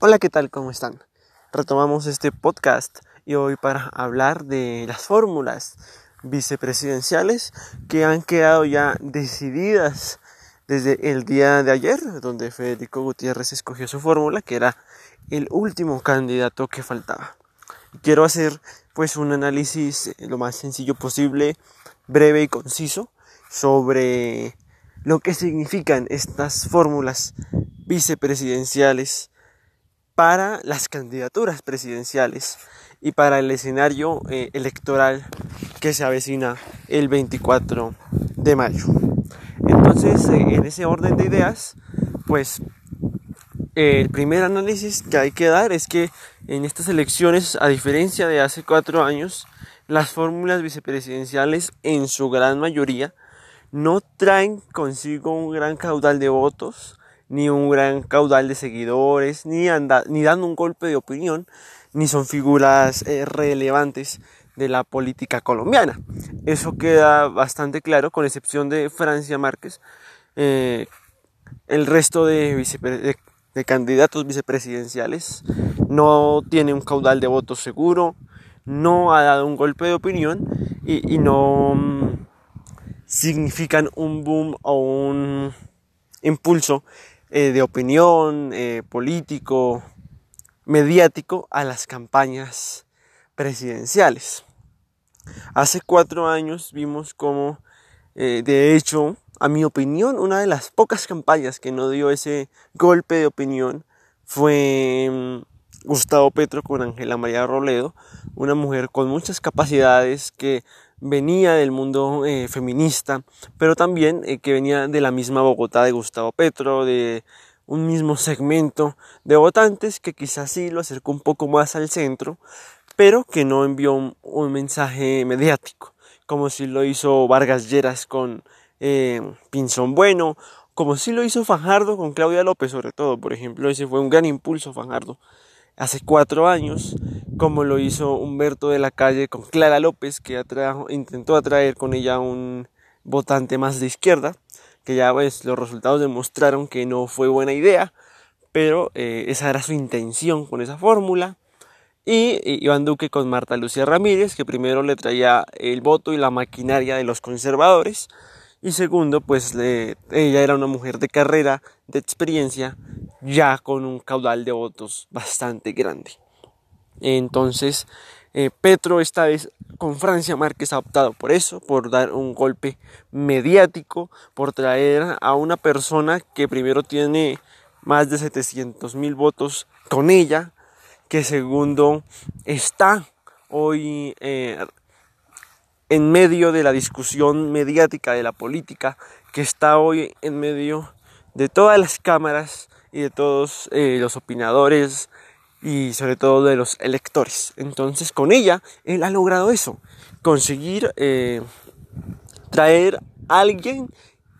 Hola, ¿qué tal? ¿Cómo están? Retomamos este podcast y hoy para hablar de las fórmulas vicepresidenciales que han quedado ya decididas desde el día de ayer, donde Federico Gutiérrez escogió su fórmula, que era el último candidato que faltaba. Quiero hacer pues un análisis lo más sencillo posible, breve y conciso, sobre lo que significan estas fórmulas vicepresidenciales para las candidaturas presidenciales y para el escenario eh, electoral que se avecina el 24 de mayo. Entonces, eh, en ese orden de ideas, pues el primer análisis que hay que dar es que en estas elecciones, a diferencia de hace cuatro años, las fórmulas vicepresidenciales en su gran mayoría no traen consigo un gran caudal de votos, ni un gran caudal de seguidores, ni, anda, ni dando un golpe de opinión, ni son figuras eh, relevantes de la política colombiana. Eso queda bastante claro, con excepción de Francia Márquez. Eh, el resto de, candidatos vicepresidenciales no tiene un caudal de votos seguro, no ha dado un golpe de opinión y, y no mm, significan un boom o un impulso eh, de opinión eh, político, mediático a las campañas presidenciales. Hace cuatro años vimos como, eh, de hecho, a mi opinión, una de las pocas campañas que no dio ese golpe de opinión fue mm, Gustavo Petro con Ángela María Roledo, una mujer con muchas capacidades que venía del mundo eh, feminista, pero también eh, que venía de la misma Bogotá de Gustavo Petro, de un mismo segmento de votantes que quizás sí lo acercó un poco más al centro, pero que no envió un, mensaje mediático, como si lo hizo Vargas Lleras con eh, Pinzón Bueno, como si lo hizo Fajardo con Claudia López, sobre todo, por ejemplo, ese fue un gran impulso Fajardo. Hace cuatro años, como lo hizo Humberto de la Calle con Clara López, que intentó atraer con ella un votante más de izquierda, que ya pues los resultados demostraron que no fue buena idea, pero eh, esa era su intención con esa fórmula. Y Iván Duque con Marta Lucía Ramírez, que primero le traía el voto y la maquinaria de los conservadores, y segundo, pues ella era una mujer de carrera, de experiencia, ya con un caudal de votos bastante grande. Entonces, eh, Petro esta vez con Francia Márquez ha optado por eso, por dar un golpe mediático, por traer a una persona que primero tiene más de 700 mil votos con ella, que segundo está hoy eh, en medio de la discusión mediática de la política, que está hoy en medio de todas las cámaras y de todos eh, los opinadores y sobre todo de los electores. Entonces con ella él ha logrado eso, conseguir eh, traer a alguien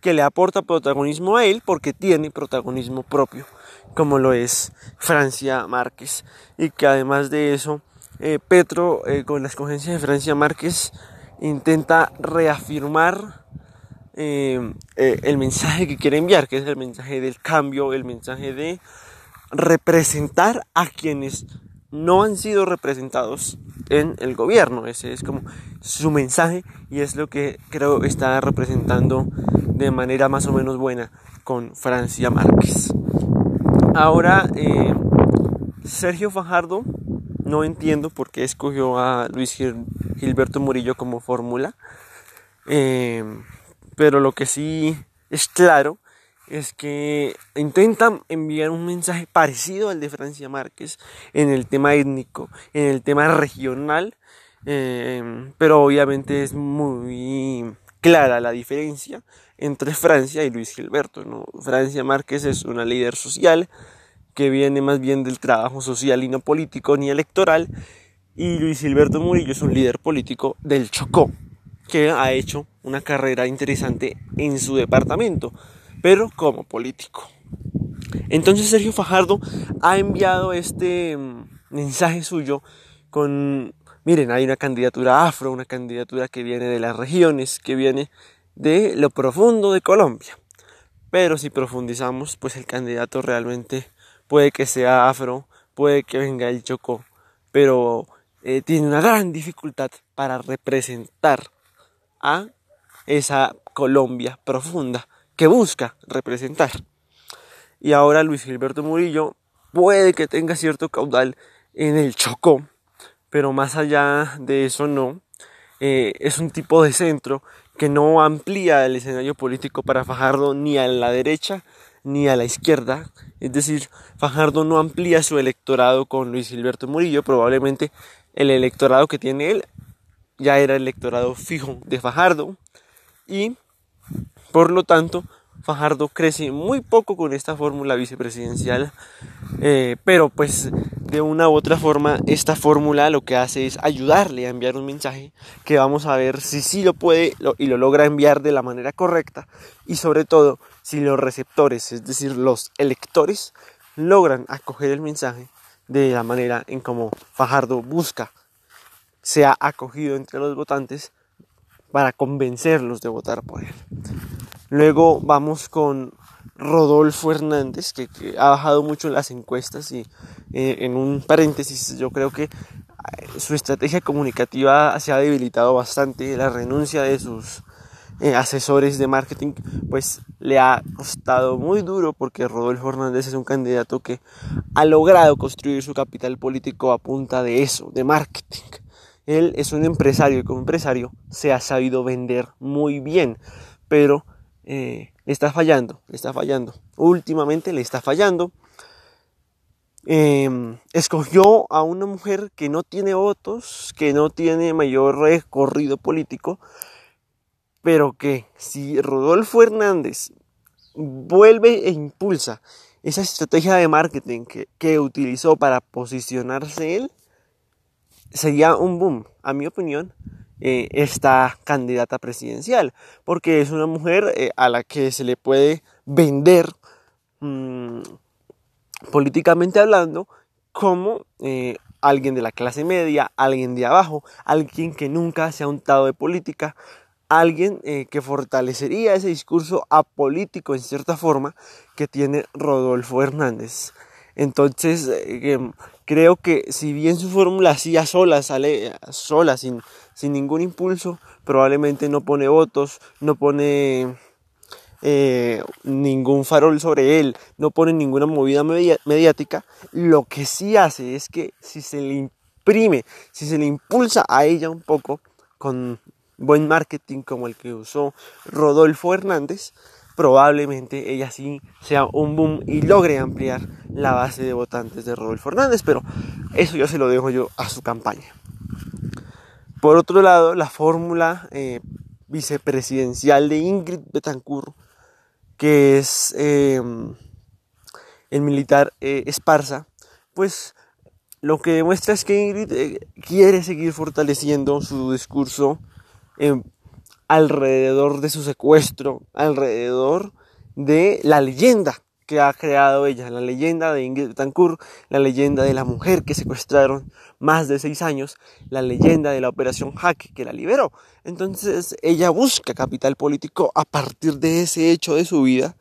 que le aporta protagonismo a él porque tiene protagonismo propio, como lo es Francia Márquez. Y que además de eso, eh, Petro con la escogencia de Francia Márquez intenta reafirmar eh, eh, el mensaje que quiere enviar, que es el mensaje del cambio, el mensaje de representar a quienes no han sido representados en el gobierno. Ese es como su mensaje y es lo que creo está representando de manera más o menos buena con Francia Márquez. Ahora, eh, Sergio Fajardo, no entiendo por qué escogió a Luis Gilberto Murillo como fórmula. Pero lo que sí es claro es que intentan enviar un mensaje parecido al de Francia Márquez en el tema étnico, en el tema regional, em, pero obviamente es muy clara la diferencia entre Francia y Luis Gilberto. Francia Márquez es una líder social que viene más bien del trabajo social y no político ni electoral, y Luis Gilberto Murillo es un líder político del Chocó que ha hecho una carrera interesante en su departamento, pero como político. Entonces Sergio Fajardo ha enviado este mm, mensaje suyo con, miren, hay una candidatura afro, una candidatura que viene de las regiones, que viene de lo profundo de Colombia. Pero si profundizamos, pues el candidato realmente puede que sea afro, puede que venga el Chocó, pero eh, tiene una gran dificultad para representar a esa Colombia profunda que busca representar. Y ahora Luis Gilberto Murillo puede que tenga cierto caudal en el Chocó, pero más allá de eso no. Eh, es un tipo de centro que no amplía el escenario político para Fajardo ni a la derecha ni a la izquierda. Es decir, Fajardo no amplía su electorado con Luis Gilberto Murillo. Probablemente el electorado que tiene él ya era el electorado fijo de Fajardo. Y por lo tanto, Fajardo crece muy poco con esta fórmula vicepresidencial. Eh, pero pues de una u otra forma esta fórmula lo que hace es ayudarle a enviar un mensaje que vamos a ver si sí lo puede y lo logra enviar de la manera correcta y sobre todo si los receptores, es decir, los electores, logran acoger el mensaje de la manera en como Fajardo busca sea acogido entre los votantes para convencerlos de votar por él. Luego vamos con Rodolfo Hernández, que, ha bajado mucho en las encuestas y eh, en un paréntesis, yo creo que eh, su estrategia comunicativa se ha debilitado bastante, la renuncia de sus eh, asesores de marketing, pues le ha costado muy duro porque Rodolfo Hernández es un candidato que ha logrado construir su capital político a punta de eso, de marketing. Él es un empresario y como empresario se ha sabido vender muy bien, pero le está fallando, le está fallando. Últimamente le está fallando. Em, escogió a una mujer que no tiene votos, que no tiene mayor recorrido político, pero que si Rodolfo Hernández vuelve e impulsa esa estrategia de marketing que, que utilizó para posicionarse él, sería un boom, a mi opinión, eh, esta candidata presidencial, porque es una mujer eh, a la que se le puede vender mm, políticamente hablando como eh, alguien de la clase media, alguien de abajo, alguien que nunca se ha untado de política, alguien que fortalecería ese discurso apolítico en cierta forma que tiene Rodolfo Hernández. Entonces, em, creo que si bien su fórmula así a sola, sale sola, sin, sin ningún impulso, probablemente no pone votos, no pone eh, ningún farol sobre él, no pone ninguna movida mediática, lo que sí hace es que si se le imprime, si se le impulsa a ella un poco con buen marketing como el que usó Rodolfo Hernández, probablemente ella sí sea un boom y logre ampliar la base de votantes de Rodolfo Hernández, pero eso ya se lo dejo yo a su campaña. Por otro lado, la fórmula eh, vicepresidencial de Ingrid Betancourt, que es em, el militar eh, Esparza, pues lo que demuestra es que Ingrid eh, quiere seguir fortaleciendo su discurso em, alrededor de su secuestro, alrededor de la leyenda que ha creado ella, la leyenda de Ingrid Betancourt, la leyenda de la mujer que secuestraron más de seis años, la leyenda de la operación Hack que la liberó. Entonces ella busca capital político a partir de ese hecho de su vida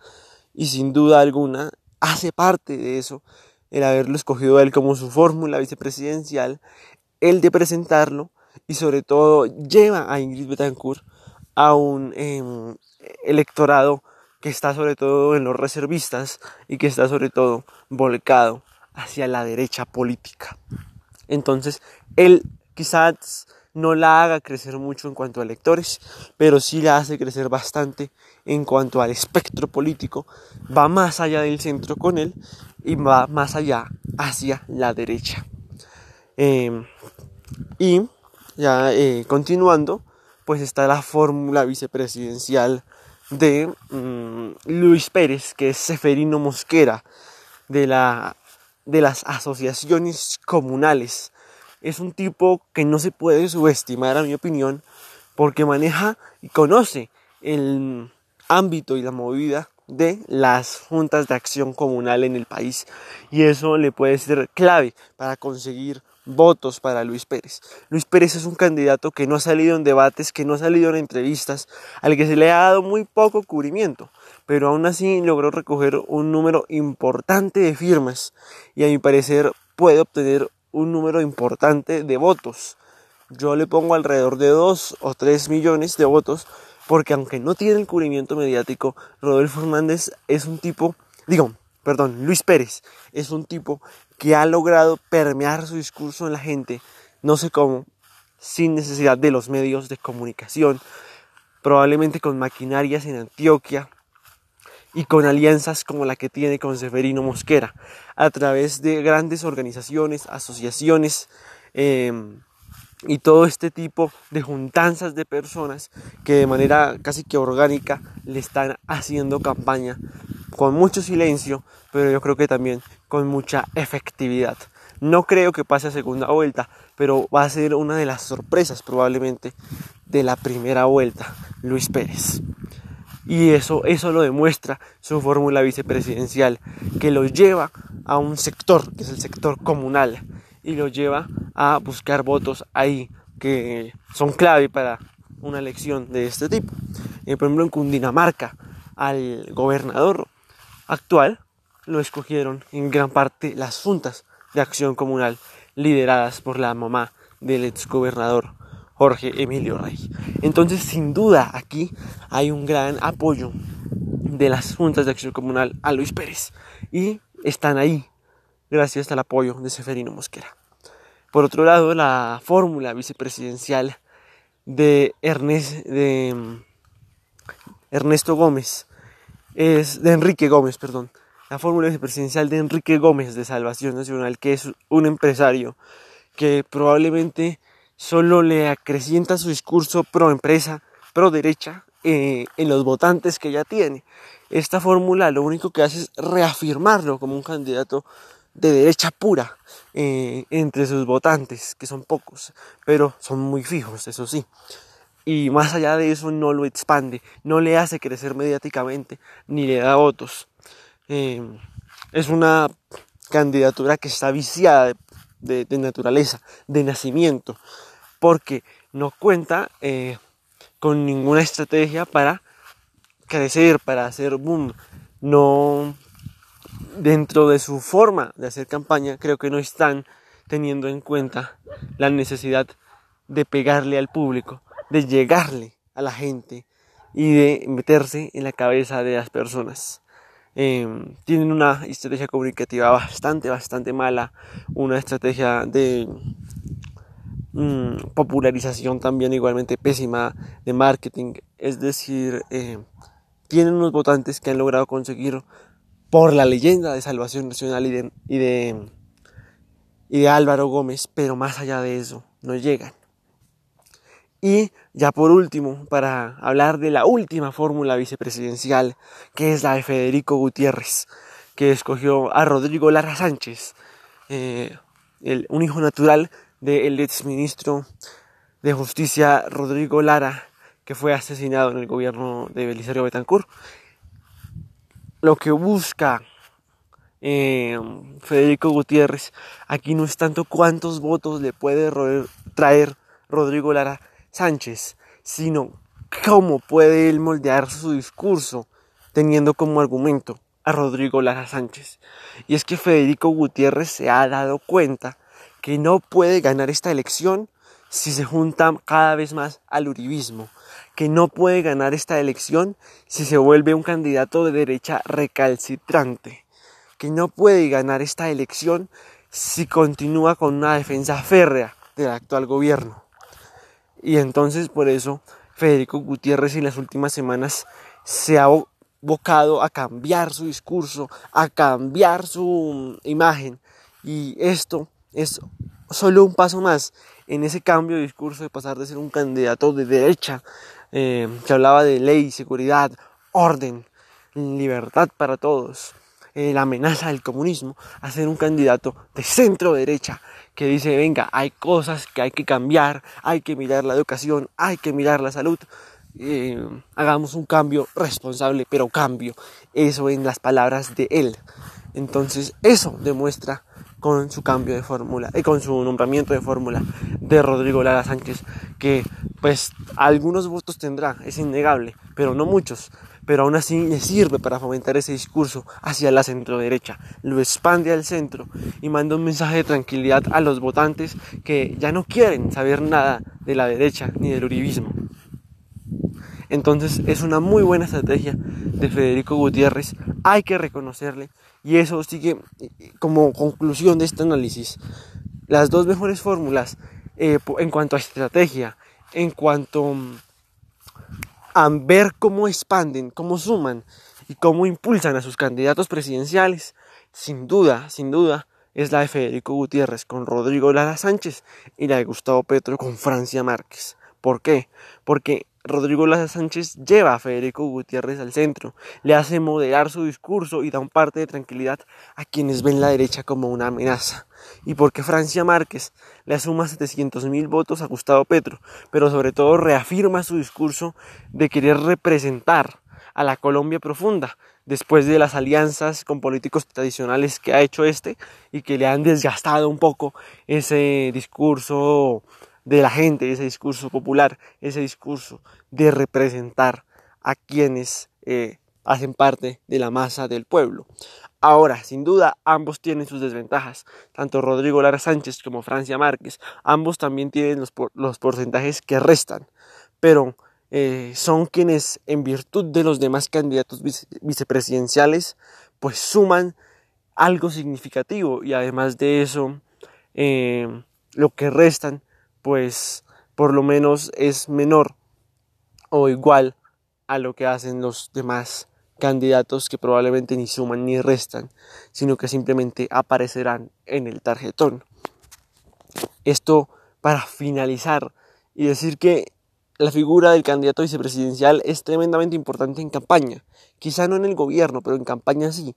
y sin duda alguna hace parte de eso el haberlo escogido él como su fórmula vicepresidencial, el de presentarlo y sobre todo lleva a Ingrid Betancourt a un em, electorado que está sobre todo en los reservistas y que está sobre todo volcado hacia la derecha política. Entonces, él quizás no la haga crecer mucho en cuanto a electores, pero sí la hace crecer bastante en cuanto al espectro político, va más allá del centro con él y va más allá hacia la derecha. Em, y ya eh, continuando, pues está la fórmula vicepresidencial de mm, Luis Pérez, que es Seferino Mosquera, de, la, de las asociaciones comunales. Es un tipo que no se puede subestimar, a mi opinión, porque maneja y conoce el ámbito y la movida de las juntas de acción comunal en el país y eso le puede ser clave para conseguir votos para Luis Pérez. Luis Pérez es un candidato que no ha salido en debates, que no ha salido en entrevistas, al que se le ha dado muy poco cubrimiento, pero aún así logró recoger un número importante de firmas y a mi parecer puede obtener un número importante de votos. Yo le pongo alrededor de 2 o 3 millones de votos porque aunque no tiene el cubrimiento mediático, Rodolfo Hernández es un tipo, digo, perdón, Luis Pérez es un tipo que ha logrado permear su discurso en la gente, no sé cómo, sin necesidad de los medios de comunicación, probablemente con maquinarias en Antioquia y con alianzas como la que tiene con Severino Mosquera, a través de grandes organizaciones, asociaciones em, y todo este tipo de juntanzas de personas que de manera casi que orgánica le están haciendo campaña con mucho silencio, pero yo creo que también con mucha efectividad. No creo que pase a segunda vuelta, pero va a ser una de las sorpresas probablemente de la primera vuelta, Luis Pérez. Y eso, eso lo demuestra su fórmula vicepresidencial, que lo lleva a un sector, que es el sector comunal, y lo lleva a buscar votos ahí que son clave para una elección de este tipo. Por ejemplo, en Cundinamarca, al gobernador actual lo escogieron en gran parte las juntas de acción comunal lideradas por la mamá del exgobernador Jorge Emilio Rey. Entonces, sin duda, aquí hay un gran apoyo de las juntas de acción comunal a Luis Pérez y están ahí gracias al apoyo de Seferino Mosquera. Por otro lado, la fórmula vicepresidencial de, de mm, Ernesto Gómez es de Enrique Gómez, perdón. La fórmula vicepresidencial de Enrique Gómez de Salvación Nacional, que es un empresario que probablemente solo le acrecienta su discurso pro empresa, pro derecha eh, en los votantes que ya tiene. Esta fórmula lo único que hace es reafirmarlo como un candidato de derecha pura eh, entre sus votantes, que son pocos, pero son muy fijos, eso sí y más allá de eso no lo expande, no le hace crecer mediáticamente ni le da votos. Eh, es una candidatura que está viciada de, naturaleza, de nacimiento, porque no cuenta eh, con ninguna estrategia para crecer, para hacer boom. No, dentro de su forma de hacer campaña, creo que no están teniendo en cuenta la necesidad de pegarle al público, de llegarle a la gente y de meterse en la cabeza de las personas. Em, tienen una estrategia comunicativa bastante, bastante mala, una estrategia de mm, popularización también igualmente pésima, de marketing, es decir, em, tienen unos votantes que han logrado conseguir por la leyenda de Salvación Nacional y de, y de, y de Álvaro Gómez, pero más allá de eso, no llegan. Y ya por último, para hablar de la última fórmula vicepresidencial, que es la de Federico Gutiérrez, que escogió a Rodrigo Lara Sánchez, eh, un hijo natural del exministro de Justicia Rodrigo Lara, que fue asesinado en el gobierno de Belisario Betancourt. Lo que busca eh, Federico Gutiérrez aquí no es tanto cuántos votos le puede traer Rodrigo Lara Sánchez, sino cómo puede él moldear su discurso teniendo como argumento a Rodrigo Lara Sánchez. Y es que Federico Gutiérrez se ha dado cuenta que no puede ganar esta elección si se junta cada vez más al uribismo, que no puede ganar esta elección si se vuelve un candidato de derecha recalcitrante, que no puede ganar esta elección si continúa con una defensa férrea del actual gobierno. Y entonces por eso Federico Gutiérrez en las últimas semanas se ha abocado a cambiar su discurso, a cambiar su imagen. Y esto es solo un paso más en ese cambio de discurso de pasar de ser un candidato de derecha eh, que hablaba de ley, seguridad, orden, libertad para todos, eh, la amenaza del comunismo, a ser un candidato de centro derecha que dice, venga, hay cosas que hay que cambiar, hay que mirar la educación, hay que mirar la salud. Eh, hagamos un cambio responsable, pero cambio. Eso en las palabras de él. Entonces, eso demuestra con su cambio de fórmula y con su nombramiento de fórmula de Rodrigo Lara Sánchez, que pues algunos votos tendrá, es innegable, pero no muchos pero aún así le sirve para fomentar ese discurso hacia la centro derecha, lo expande al centro y manda un mensaje de tranquilidad a los votantes que ya no quieren saber nada de la derecha ni del uribismo. Entonces es una muy buena estrategia de Federico Gutiérrez, hay que reconocerle y eso sigue como conclusión de este análisis. Las dos mejores fórmulas eh, en cuanto a estrategia, en cuanto a ver cómo expanden, cómo suman y cómo impulsan a sus candidatos presidenciales, sin duda, sin duda, es la de Federico Gutiérrez con Rodrigo Lara Sánchez y la de Gustavo Petro con Francia Márquez. ¿Por qué? Porque Rodrigo Lara Sánchez lleva a Federico Gutiérrez al centro, le hace moderar su discurso y da un parte de tranquilidad a quienes ven la derecha como una amenaza. Y porque Francia Márquez le asuma 700.000 votos a Gustavo Petro, pero sobre todo reafirma su discurso de querer representar a la Colombia profunda, después de las alianzas con políticos tradicionales que ha hecho este y que le han desgastado un poco ese discurso de la gente, ese discurso popular, ese discurso de representar a quienes eh, hacen parte de la masa del pueblo. Ahora, sin duda, ambos tienen sus desventajas, tanto Rodrigo Lara Sánchez como Francia Márquez, ambos también tienen los, los porcentajes que restan, pero eh, son quienes, en virtud de los demás candidatos vicepresidenciales, pues suman algo significativo y además de eso, eh, lo que restan pues por lo menos es menor o igual a lo que hacen los demás candidatos que probablemente ni suman ni restan, sino que simplemente aparecerán en el tarjetón. Esto para finalizar y decir que la figura del candidato vicepresidencial es tremendamente importante en campaña, quizá no en el gobierno, pero en campaña sí,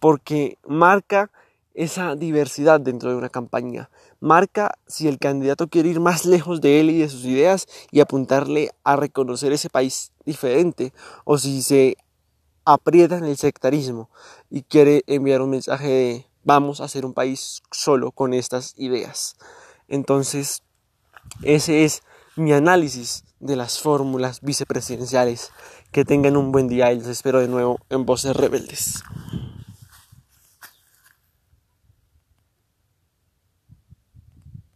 porque marca esa diversidad dentro de una campaña. Marca si el candidato quiere ir más lejos de él y de sus ideas y apuntarle a reconocer ese país diferente o si se aprieta en el sectarismo y quiere enviar un mensaje de vamos a hacer un país solo con estas ideas. Entonces, ese es mi análisis de las fórmulas vicepresidenciales. Que tengan un buen día y los espero de nuevo en Voces Rebeldes.